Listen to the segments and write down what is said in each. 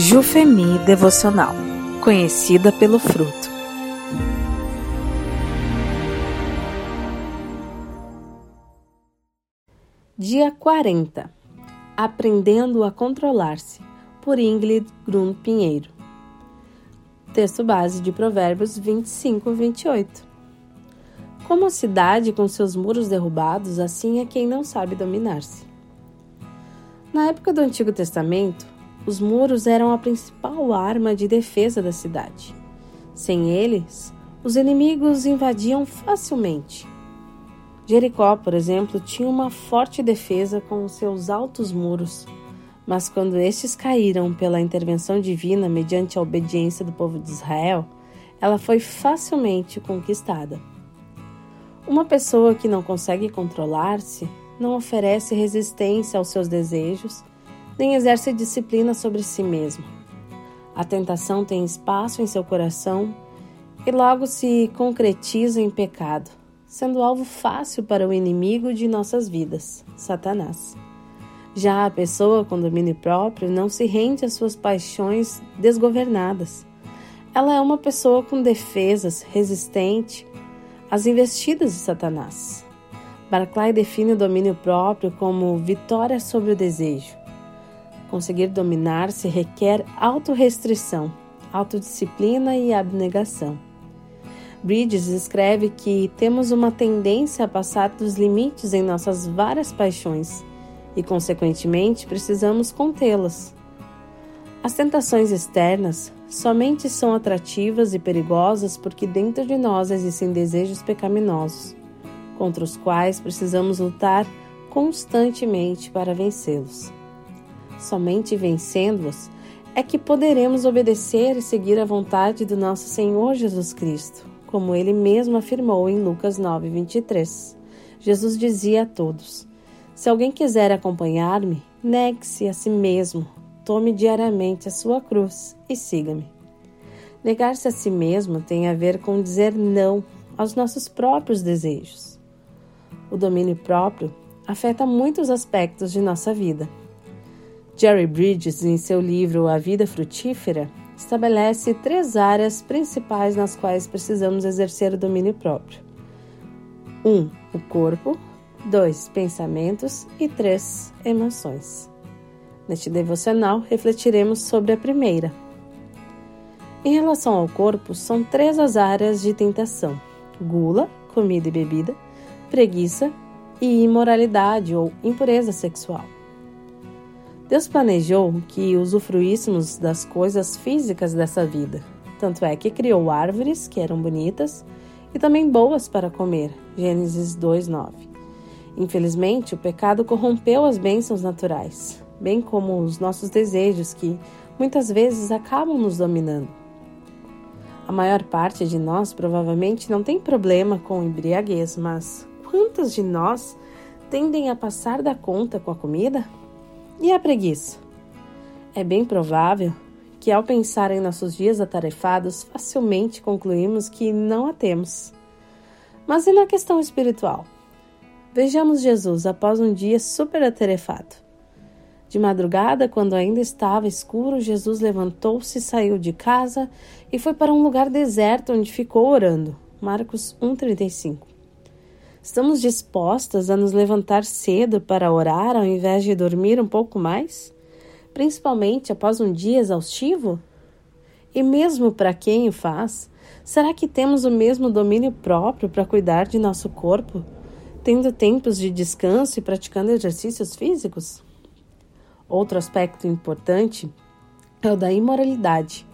Jufemi Devocional, conhecida pelo fruto. Dia 40 Aprendendo a Controlar-se, por Ingrid Grun Pinheiro. Texto base de Provérbios 25 28. Como a cidade com seus muros derrubados, assim é quem não sabe dominar-se. Na época do Antigo Testamento, os muros eram a principal arma de defesa da cidade. Sem eles, os inimigos invadiam facilmente. Jericó, por exemplo, tinha uma forte defesa com seus altos muros, mas quando estes caíram pela intervenção divina mediante a obediência do povo de Israel, ela foi facilmente conquistada. Uma pessoa que não consegue controlar-se não oferece resistência aos seus desejos nem exerce disciplina sobre si mesmo. A tentação tem espaço em seu coração e logo se concretiza em pecado, sendo alvo fácil para o inimigo de nossas vidas, Satanás. Já a pessoa com domínio próprio não se rende às suas paixões desgovernadas. Ela é uma pessoa com defesas, resistente às investidas de Satanás. Barclay define o domínio próprio como vitória sobre o desejo, Conseguir dominar-se requer autorrestrição, autodisciplina e abnegação. Bridges escreve que temos uma tendência a passar dos limites em nossas várias paixões e, consequentemente, precisamos contê-las. As tentações externas somente são atrativas e perigosas porque dentro de nós existem desejos pecaminosos, contra os quais precisamos lutar constantemente para vencê-los. Somente vencendo-os é que poderemos obedecer e seguir a vontade do nosso Senhor Jesus Cristo, como ele mesmo afirmou em Lucas 9:23. Jesus dizia a todos: Se alguém quiser acompanhar-me, negue-se a si mesmo, tome diariamente a sua cruz e siga-me. Negar-se a si mesmo tem a ver com dizer não aos nossos próprios desejos. O domínio próprio afeta muitos aspectos de nossa vida. Jerry Bridges, em seu livro A Vida Frutífera, estabelece três áreas principais nas quais precisamos exercer o domínio próprio: 1. Um, o corpo, 2. Pensamentos e 3. Emoções. Neste devocional, refletiremos sobre a primeira. Em relação ao corpo, são três as áreas de tentação: gula, comida e bebida, preguiça e imoralidade ou impureza sexual. Deus planejou que usufruíssemos das coisas físicas dessa vida. Tanto é que criou árvores que eram bonitas e também boas para comer. Gênesis 2:9. Infelizmente, o pecado corrompeu as bênçãos naturais, bem como os nossos desejos que muitas vezes acabam nos dominando. A maior parte de nós provavelmente não tem problema com embriaguez, mas quantas de nós tendem a passar da conta com a comida? E a preguiça? É bem provável que, ao pensar em nossos dias atarefados, facilmente concluímos que não a temos. Mas e na questão espiritual? Vejamos Jesus após um dia super atarefado. De madrugada, quando ainda estava escuro, Jesus levantou-se, saiu de casa e foi para um lugar deserto onde ficou orando. Marcos 1,35. Estamos dispostas a nos levantar cedo para orar ao invés de dormir um pouco mais? Principalmente após um dia exaustivo? E mesmo para quem o faz, será que temos o mesmo domínio próprio para cuidar de nosso corpo, tendo tempos de descanso e praticando exercícios físicos? Outro aspecto importante é o da imoralidade,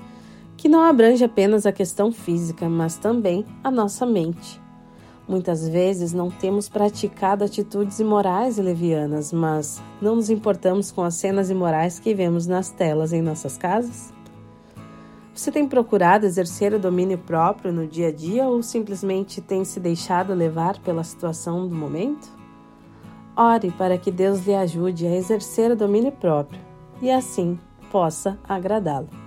que não abrange apenas a questão física, mas também a nossa mente. Muitas vezes não temos praticado atitudes imorais e levianas, mas não nos importamos com as cenas imorais que vemos nas telas em nossas casas? Você tem procurado exercer o domínio próprio no dia a dia ou simplesmente tem se deixado levar pela situação do momento? Ore para que Deus lhe ajude a exercer o domínio próprio e assim possa agradá-lo.